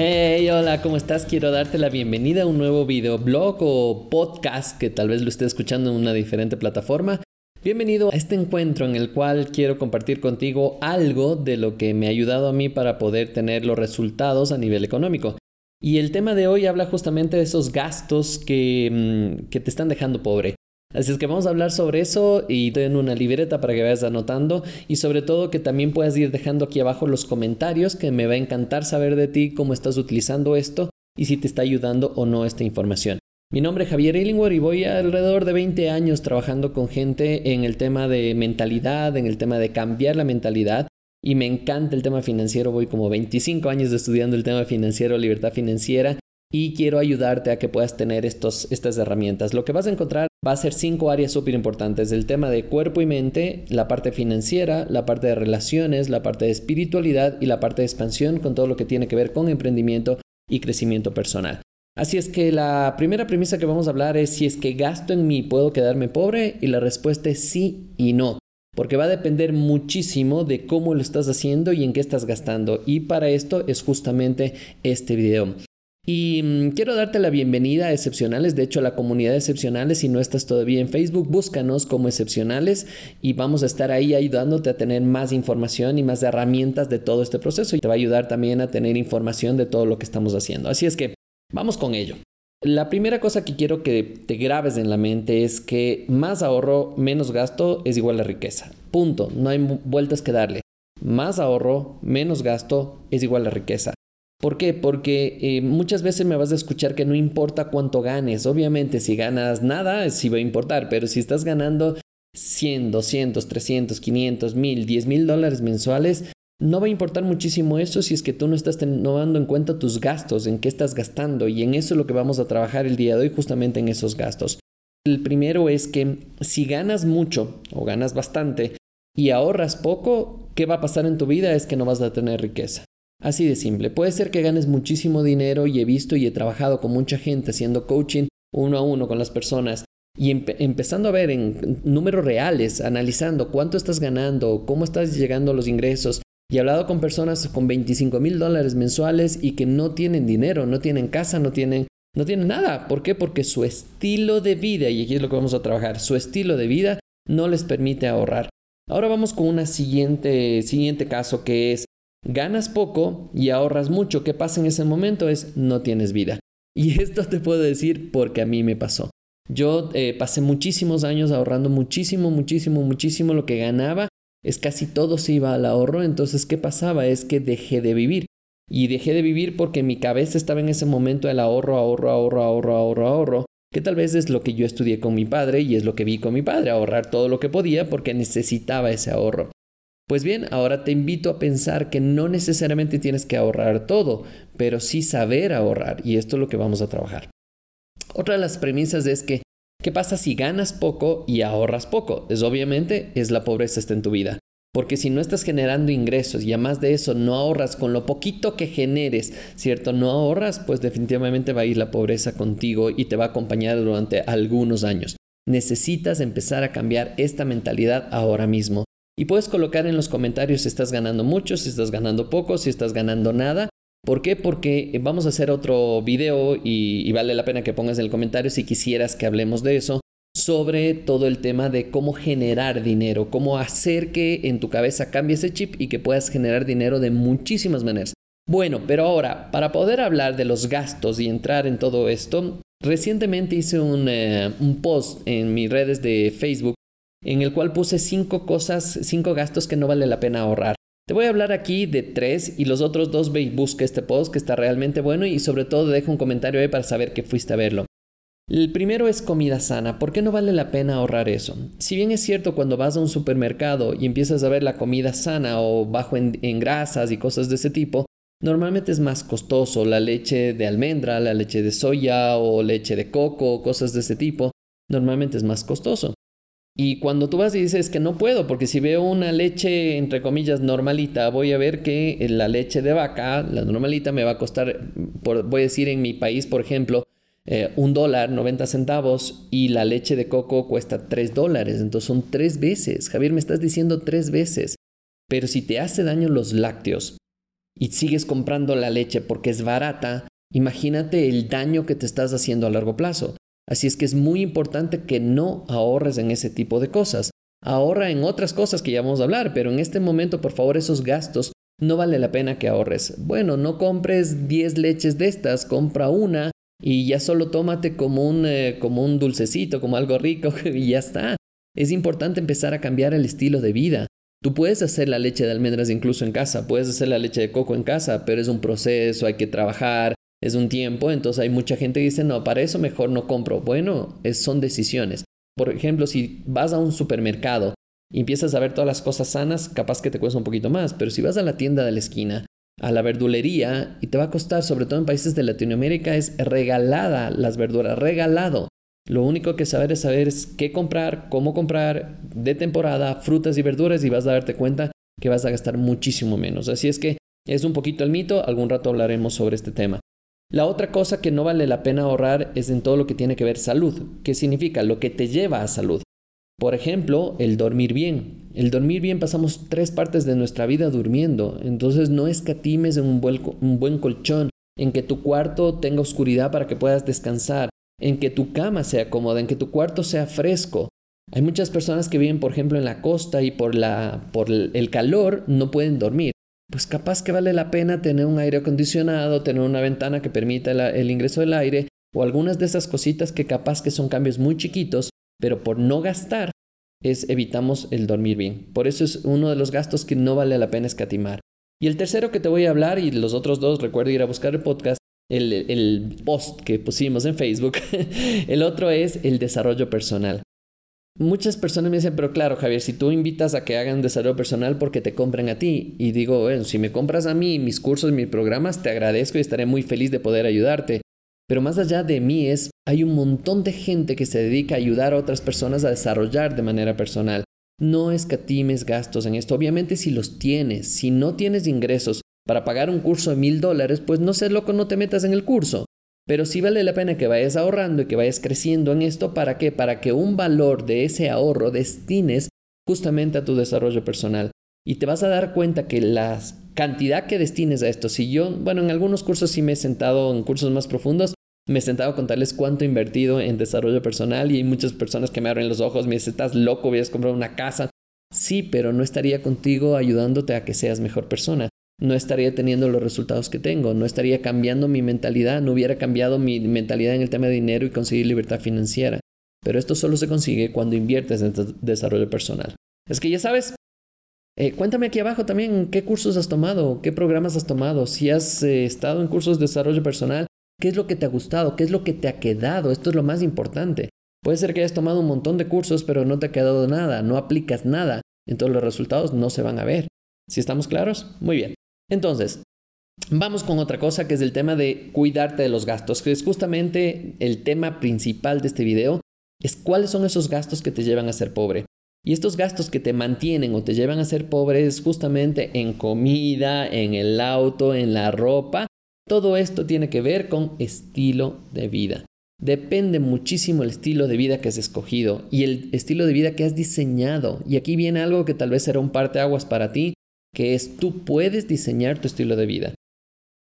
Hey, hola, ¿cómo estás? Quiero darte la bienvenida a un nuevo videoblog o podcast que tal vez lo esté escuchando en una diferente plataforma. Bienvenido a este encuentro en el cual quiero compartir contigo algo de lo que me ha ayudado a mí para poder tener los resultados a nivel económico. Y el tema de hoy habla justamente de esos gastos que, mm, que te están dejando pobre. Así es que vamos a hablar sobre eso y te en una libreta para que vayas anotando y sobre todo que también puedas ir dejando aquí abajo los comentarios que me va a encantar saber de ti cómo estás utilizando esto y si te está ayudando o no esta información. Mi nombre es Javier Illingworth y voy alrededor de 20 años trabajando con gente en el tema de mentalidad, en el tema de cambiar la mentalidad y me encanta el tema financiero. Voy como 25 años estudiando el tema financiero, libertad financiera y quiero ayudarte a que puedas tener estos, estas herramientas. Lo que vas a encontrar va a ser cinco áreas súper importantes. El tema de cuerpo y mente, la parte financiera, la parte de relaciones, la parte de espiritualidad y la parte de expansión con todo lo que tiene que ver con emprendimiento y crecimiento personal. Así es que la primera premisa que vamos a hablar es si es que gasto en mí, ¿puedo quedarme pobre? Y la respuesta es sí y no. Porque va a depender muchísimo de cómo lo estás haciendo y en qué estás gastando. Y para esto es justamente este video. Y mm, quiero darte la bienvenida a Excepcionales, de hecho a la comunidad de Excepcionales, si no estás todavía en Facebook, búscanos como Excepcionales y vamos a estar ahí ayudándote a tener más información y más herramientas de todo este proceso y te va a ayudar también a tener información de todo lo que estamos haciendo. Así es que vamos con ello. La primera cosa que quiero que te grabes en la mente es que más ahorro, menos gasto es igual a riqueza. Punto, no hay vueltas que darle. Más ahorro, menos gasto es igual a riqueza. ¿Por qué? Porque eh, muchas veces me vas a escuchar que no importa cuánto ganes. Obviamente, si ganas nada, sí va a importar, pero si estás ganando 100, 200, 300, 500, 1000, 10 mil dólares mensuales, no va a importar muchísimo eso si es que tú no estás tomando en cuenta tus gastos, en qué estás gastando, y en eso es lo que vamos a trabajar el día de hoy, justamente en esos gastos. El primero es que si ganas mucho o ganas bastante y ahorras poco, ¿qué va a pasar en tu vida? Es que no vas a tener riqueza. Así de simple. Puede ser que ganes muchísimo dinero y he visto y he trabajado con mucha gente haciendo coaching uno a uno con las personas y empezando a ver en números reales, analizando cuánto estás ganando, cómo estás llegando a los ingresos. Y he hablado con personas con 25 mil dólares mensuales y que no tienen dinero, no tienen casa, no tienen, no tienen nada. ¿Por qué? Porque su estilo de vida, y aquí es lo que vamos a trabajar, su estilo de vida no les permite ahorrar. Ahora vamos con un siguiente, siguiente caso que es ganas poco y ahorras mucho. ¿Qué pasa en ese momento? Es no tienes vida. Y esto te puedo decir porque a mí me pasó. Yo eh, pasé muchísimos años ahorrando muchísimo, muchísimo, muchísimo. Lo que ganaba es casi todo se iba al ahorro. Entonces, ¿qué pasaba? Es que dejé de vivir. Y dejé de vivir porque mi cabeza estaba en ese momento el ahorro, ahorro, ahorro, ahorro, ahorro, ahorro. Que tal vez es lo que yo estudié con mi padre y es lo que vi con mi padre, ahorrar todo lo que podía porque necesitaba ese ahorro. Pues bien, ahora te invito a pensar que no necesariamente tienes que ahorrar todo, pero sí saber ahorrar y esto es lo que vamos a trabajar. Otra de las premisas es que, ¿qué pasa si ganas poco y ahorras poco? Es obviamente, es la pobreza está en tu vida. Porque si no estás generando ingresos y además de eso no ahorras con lo poquito que generes, ¿cierto? No ahorras, pues definitivamente va a ir la pobreza contigo y te va a acompañar durante algunos años. Necesitas empezar a cambiar esta mentalidad ahora mismo. Y puedes colocar en los comentarios si estás ganando mucho, si estás ganando poco, si estás ganando nada. ¿Por qué? Porque vamos a hacer otro video y, vale la pena que pongas en el comentario si quisieras que hablemos de eso sobre todo el tema de cómo generar dinero, cómo hacer que en tu cabeza cambie ese chip y que puedas generar dinero de muchísimas maneras. Bueno, pero ahora, para poder hablar de los gastos y entrar en todo esto, recientemente hice un, eh, un post en mis redes de Facebook en el cual puse cinco cosas, cinco gastos que no vale la pena ahorrar. Te voy a hablar aquí de tres y los otros dos ve y busca este post que está realmente bueno y sobre todo deja un comentario ahí para saber que fuiste a verlo. El primero es comida sana. ¿Por qué no vale la pena ahorrar eso? Si bien es cierto cuando vas a un supermercado y empiezas a ver la comida sana o bajo en, en grasas y cosas de ese tipo, normalmente es más costoso la leche de almendra, la leche de soya o leche de coco, cosas de ese tipo. Normalmente es más costoso. Y cuando tú vas y dices que no puedo, porque si veo una leche, entre comillas, normalita, voy a ver que la leche de vaca, la normalita, me va a costar, voy a decir en mi país, por ejemplo, eh, un dólar, 90 centavos, y la leche de coco cuesta tres dólares. Entonces son tres veces. Javier, me estás diciendo tres veces. Pero si te hace daño los lácteos y sigues comprando la leche porque es barata, imagínate el daño que te estás haciendo a largo plazo. Así es que es muy importante que no ahorres en ese tipo de cosas. Ahorra en otras cosas que ya vamos a hablar, pero en este momento, por favor, esos gastos no vale la pena que ahorres. Bueno, no compres 10 leches de estas, compra una y ya solo tómate como un, eh, como un dulcecito, como algo rico y ya está. Es importante empezar a cambiar el estilo de vida. Tú puedes hacer la leche de almendras incluso en casa, puedes hacer la leche de coco en casa, pero es un proceso, hay que trabajar, es un tiempo, entonces hay mucha gente que dice, no, para eso mejor no compro. Bueno, es, son decisiones. Por ejemplo, si vas a un supermercado y empiezas a ver todas las cosas sanas, capaz que te cuesta un poquito más, pero si vas a la tienda de la esquina, a la verdulería, y te va a costar, sobre todo en países de Latinoamérica, es regalada las verduras, regalado. Lo único que saber es saber qué comprar, cómo comprar, de temporada, frutas y verduras, y vas a darte cuenta que vas a gastar muchísimo menos. Así es que es un poquito el mito, algún rato hablaremos sobre este tema. La otra cosa que no vale la pena ahorrar es en todo lo que tiene que ver salud. ¿Qué significa? Lo que te lleva a salud. Por ejemplo, el dormir bien. El dormir bien pasamos tres partes de nuestra vida durmiendo, entonces no escatimes en un buen, un buen colchón, en que tu cuarto tenga oscuridad para que puedas descansar, en que tu cama sea cómoda, en que tu cuarto sea fresco. Hay muchas personas que viven, por ejemplo, en la costa y por, la, por el calor no pueden dormir pues capaz que vale la pena tener un aire acondicionado, tener una ventana que permita el, ingreso del aire o algunas de esas cositas que capaz que son cambios muy chiquitos, pero por no gastar es evitamos el dormir bien. Por eso es uno de los gastos que no vale la pena escatimar. Y el tercero que te voy a hablar y los otros dos, recuerda ir a buscar el podcast, el, el post que pusimos en Facebook. el otro es el desarrollo personal. Muchas personas me dicen, pero claro, Javier, si tú invitas a que hagan desarrollo personal porque te compren a ti, y digo, bueno, si me compras a mí mis cursos, mis programas, te agradezco y estaré muy feliz de poder ayudarte. Pero más allá de mí es, hay un montón de gente que se dedica a ayudar a otras personas a desarrollar de manera personal. No escatimes gastos en esto. Obviamente si los tienes, si no tienes ingresos para pagar un curso de mil dólares, pues no sé loco, no te metas en el curso. Pero sí vale la pena que vayas ahorrando y que vayas creciendo en esto. ¿Para qué? Para que un valor de ese ahorro destines justamente a tu desarrollo personal. Y te vas a dar cuenta que la cantidad que destines a esto, si yo, bueno, en algunos cursos sí me he sentado, en cursos más profundos, me he sentado a contarles cuánto he invertido en desarrollo personal y hay muchas personas que me abren los ojos, me dicen, estás loco, a comprar una casa. Sí, pero no estaría contigo ayudándote a que seas mejor persona no estaría teniendo los resultados que tengo, no estaría cambiando mi mentalidad, no hubiera cambiado mi mentalidad en el tema de dinero y conseguir libertad financiera. Pero esto solo se consigue cuando inviertes en desarrollo personal. Es que ya sabes, eh, cuéntame aquí abajo también qué cursos has tomado, qué programas has tomado, si has eh, estado en cursos de desarrollo personal, qué es lo que te ha gustado, qué es lo que te ha quedado, esto es lo más importante. Puede ser que hayas tomado un montón de cursos, pero no te ha quedado nada, no aplicas nada, entonces los resultados no se van a ver. ¿Si estamos claros? Muy bien. Entonces, vamos con otra cosa que es el tema de cuidarte de los gastos, que es justamente el tema principal de este video, es cuáles son esos gastos que te llevan a ser pobre. Y estos gastos que te mantienen o te llevan a ser pobre es justamente en comida, en el auto, en la ropa. Todo esto tiene que ver con estilo de vida. Depende muchísimo el estilo de vida que has escogido y el estilo de vida que has diseñado. Y aquí viene algo que tal vez será un parteaguas para ti, que es tú puedes diseñar tu estilo de vida.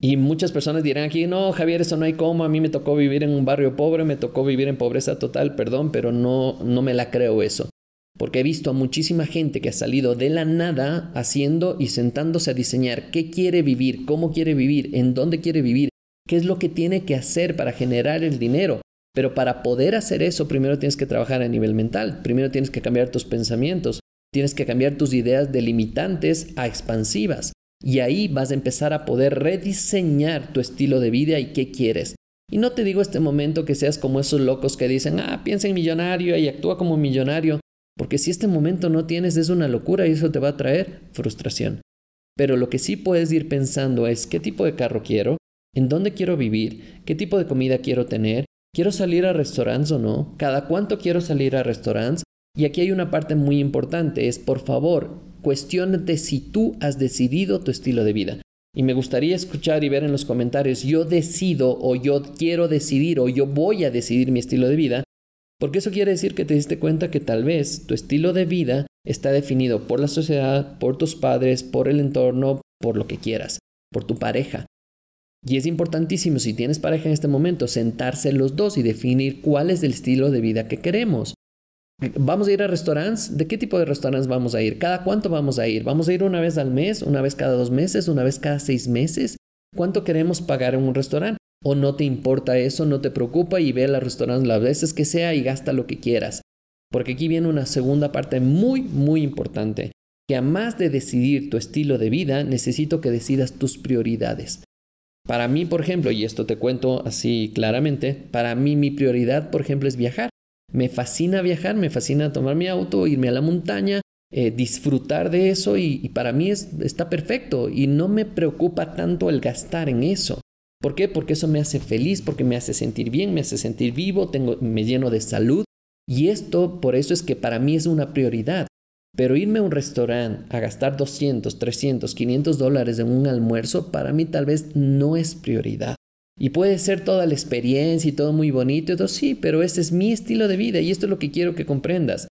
Y muchas personas dirán aquí, no, Javier, eso no hay cómo, a mí me tocó vivir en un barrio pobre, me tocó vivir en pobreza total, perdón, pero no, no me la creo eso. Porque he visto a muchísima gente que ha salido de la nada haciendo y sentándose a diseñar qué quiere vivir, cómo quiere vivir, en dónde quiere vivir, qué es lo que tiene que hacer para generar el dinero. Pero para poder hacer eso, primero tienes que trabajar a nivel mental, primero tienes que cambiar tus pensamientos, Tienes que cambiar tus ideas delimitantes a expansivas. Y ahí vas a empezar a poder rediseñar tu estilo de vida y qué quieres. Y no te digo este momento que seas como esos locos que dicen, ah, piensa en millonario y actúa como millonario, porque si este momento no tienes es una locura y eso te va a traer frustración. Pero lo que sí puedes ir pensando es qué tipo de carro quiero, en dónde quiero vivir, qué tipo de comida quiero tener, quiero salir a restaurantes o no, cada cuánto quiero salir a restaurantes. Y aquí hay una parte muy importante, es por favor, cuestionate si tú has decidido tu estilo de vida. Y me gustaría escuchar y ver en los comentarios, yo decido o yo quiero decidir o yo voy a decidir mi estilo de vida, porque eso quiere decir que te diste cuenta que tal vez tu estilo de vida está definido por la sociedad, por tus padres, por el entorno, por lo que quieras, por tu pareja. Y es importantísimo, si tienes pareja en este momento, sentarse los dos y definir cuál es el estilo de vida que queremos. ¿Vamos a ir a restaurantes? ¿De qué tipo de restaurantes vamos a ir? ¿Cada cuánto vamos a ir? ¿Vamos a ir una vez al mes? ¿Una vez cada dos meses? ¿Una vez cada seis meses? ¿Cuánto queremos pagar en un restaurante? ¿O no te importa eso? ¿No te preocupa? Y ve al restaurante las veces que sea y gasta lo que quieras. Porque aquí viene una segunda parte muy, muy importante. Que a más de decidir tu estilo de vida, necesito que decidas tus prioridades. Para mí, por ejemplo, y esto te cuento así claramente, para mí mi prioridad, por ejemplo, es viajar. Me fascina viajar, me fascina tomar mi auto, irme a la montaña, eh, disfrutar de eso y, para mí está perfecto y no me preocupa tanto el gastar en eso. ¿Por qué? Porque eso me hace feliz, porque me hace sentir bien, me hace sentir vivo, tengo, me lleno de salud y esto por eso es que para mí es una prioridad. Pero irme a un restaurante a gastar 200, 300, 500 dólares en un almuerzo, para mí tal vez no es prioridad. Y puede ser toda la experiencia y todo muy bonito, y todo, sí, pero ese es mi estilo de vida y esto es lo que quiero que comprendas.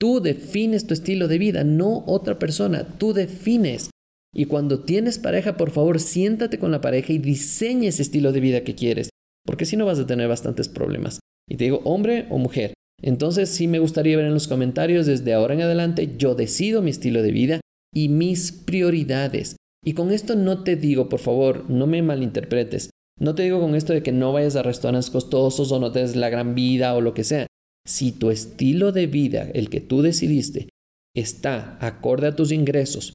Tú defines tu estilo de vida, no otra persona, tú defines. Y cuando tienes pareja, por favor, siéntate con la pareja y diseña ese estilo de vida que quieres, porque si no vas a tener bastantes problemas. Y te digo, hombre o mujer, entonces sí me gustaría ver en los comentarios desde ahora en adelante yo decido mi estilo de vida y mis prioridades. Y con esto no te digo, por favor, no me malinterpretes. No te digo con esto de que no vayas a restaurantes costosos o no te des la gran vida o lo que sea. Si tu estilo de vida, el que tú decidiste, está acorde a tus ingresos,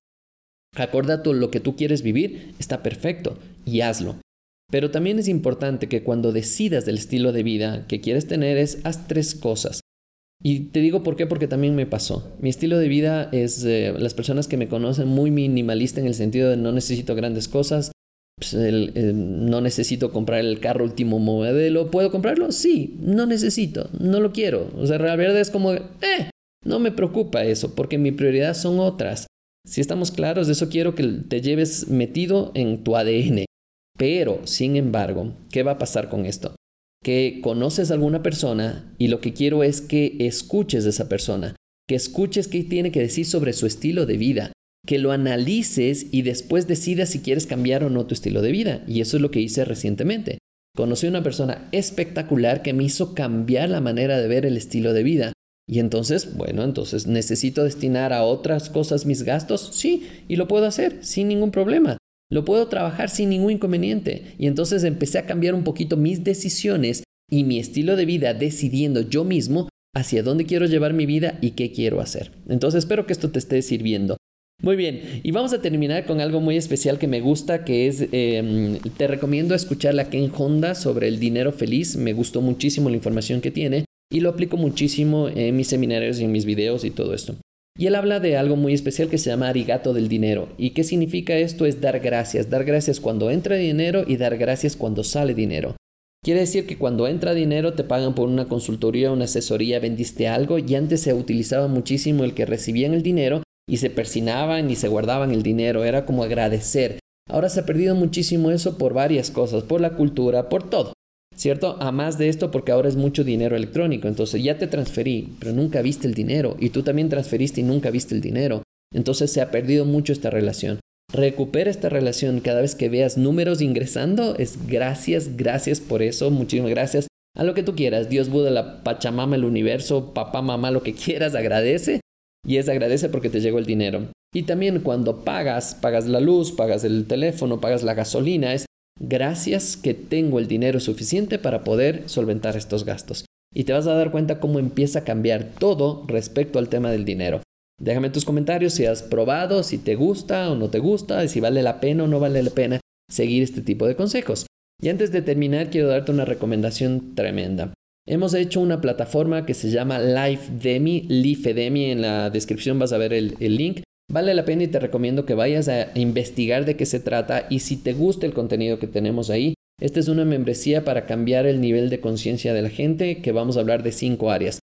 acorde a lo que tú quieres vivir, está perfecto y hazlo. Pero también es importante que cuando decidas del estilo de vida que quieres tener es haz tres cosas. Y te digo por qué, porque también me pasó. Mi estilo de vida es, eh, las personas que me conocen, muy minimalista en el sentido de no necesito grandes cosas, pues, no necesito comprar el carro último modelo. ¿Puedo comprarlo? Sí, no necesito, no lo quiero. O sea, la verdad es como, eh, no me preocupa eso, porque mi prioridad son otras. Si estamos claros, de eso quiero que te lleves metido en tu ADN. Pero, sin embargo, ¿qué va a pasar con esto? Que conoces a alguna persona y lo que quiero es que escuches a esa persona, que escuches qué tiene que decir sobre su estilo de vida, que lo analices y después decidas si quieres cambiar o no tu estilo de vida. Y eso es lo que hice recientemente. Conocí a una persona espectacular que me hizo cambiar la manera de ver el estilo de vida. Y entonces, bueno, entonces necesito destinar a otras cosas mis gastos, sí, y lo puedo hacer sin ningún problema. Lo puedo trabajar sin ningún inconveniente. Y entonces empecé a cambiar un poquito mis decisiones y mi estilo de vida decidiendo yo mismo hacia dónde quiero llevar mi vida y qué quiero hacer. Entonces espero que esto te esté sirviendo. Muy bien, y vamos a terminar con algo muy especial que me gusta, que es, em, te recomiendo escuchar la Ken Honda sobre el dinero feliz, me gustó muchísimo la información que tiene y lo aplico muchísimo en mis seminarios y en mis videos y todo esto. Y él habla de algo muy especial que se llama arigato del dinero. ¿Y qué significa esto? Es dar gracias. Dar gracias cuando entra dinero y dar gracias cuando sale dinero. Quiere decir que cuando entra dinero te pagan por una consultoría, una asesoría, vendiste algo y antes se utilizaba muchísimo el que recibían el dinero y se persinaban y se guardaban el dinero. Era como agradecer. Ahora se ha perdido muchísimo eso por varias cosas, por la cultura, por todo. ¿cierto? A más de esto porque ahora es mucho dinero electrónico, entonces ya te transferí, pero nunca viste el dinero y tú también transferiste y nunca viste el dinero. Entonces se ha perdido mucho esta relación. Recupera esta relación cada vez que veas números ingresando. Es gracias, gracias por eso, muchísimas gracias. A lo que tú quieras, Dios, Buda, la Pachamama, el universo, papá, mamá, lo que quieras, agradece. Y es agradece porque te llegó el dinero. Y también cuando pagas, pagas la luz, pagas el teléfono, pagas la gasolina, es gracias que tengo el dinero suficiente para poder solventar estos gastos. Y te vas a dar cuenta cómo empieza a cambiar todo respecto al tema del dinero. Déjame tus comentarios si has probado, si te gusta o no te gusta, si vale la pena o no vale la pena seguir este tipo de consejos. Y antes de terminar, quiero darte una recomendación tremenda. Hemos hecho una plataforma que se llama LifeDemi, Lifedemi, en la descripción vas a ver el, el link. Vale la pena y te recomiendo que vayas a investigar de qué se trata y si te gusta el contenido que tenemos ahí, esta es una membresía para cambiar el nivel de conciencia de la gente que vamos a hablar de cinco áreas.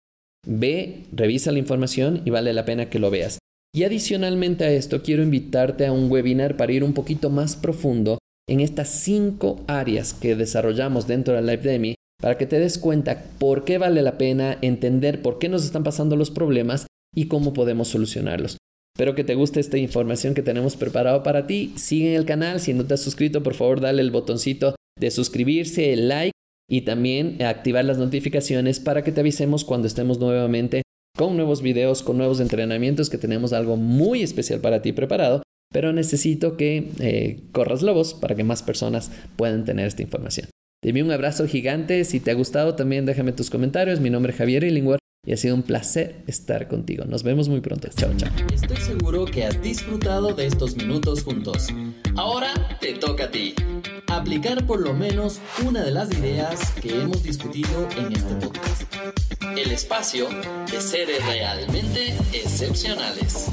Ve, revisa la información y vale la pena que lo veas. Y adicionalmente a esto, quiero invitarte a un webinar para ir un poquito más profundo en estas cinco áreas que desarrollamos dentro de LiveDemi para que te des cuenta por qué vale la pena entender por qué nos están pasando los problemas y cómo podemos solucionarlos. Espero que te guste esta información que tenemos preparado para ti. Sigue el canal. Si no te has suscrito, por favor, dale el botoncito de suscribirse, el like y también activar las notificaciones para que te avisemos cuando estemos nuevamente con nuevos videos, con nuevos entrenamientos, que tenemos algo muy especial para ti preparado. Pero necesito que eh, corras lobos para que más personas puedan tener esta información. Te envío un abrazo gigante. Si te ha gustado, también déjame tus comentarios. Mi nombre es Javier Illingworth y ha sido un placer estar contigo. Nos vemos muy pronto. Chao, chao. Estoy seguro que has disfrutado de estos minutos juntos. Ahora te toca a ti. Aplicar por lo menos una de las ideas que hemos discutido en este podcast. El espacio de seres realmente excepcionales.